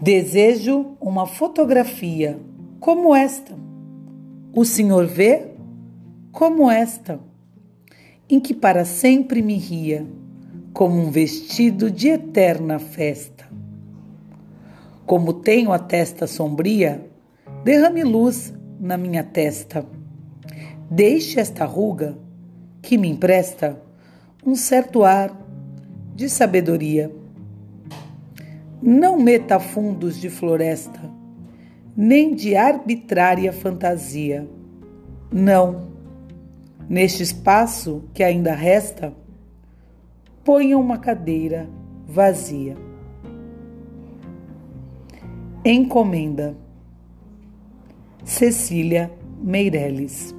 Desejo uma fotografia como esta. O senhor vê? Como esta, em que para sempre me ria, como um vestido de eterna festa. Como tenho a testa sombria, derrame luz na minha testa. Deixe esta ruga que me empresta um certo ar de sabedoria. Não meta fundos de floresta, nem de arbitrária fantasia. Não, neste espaço que ainda resta, ponha uma cadeira vazia. Encomenda Cecília Meireles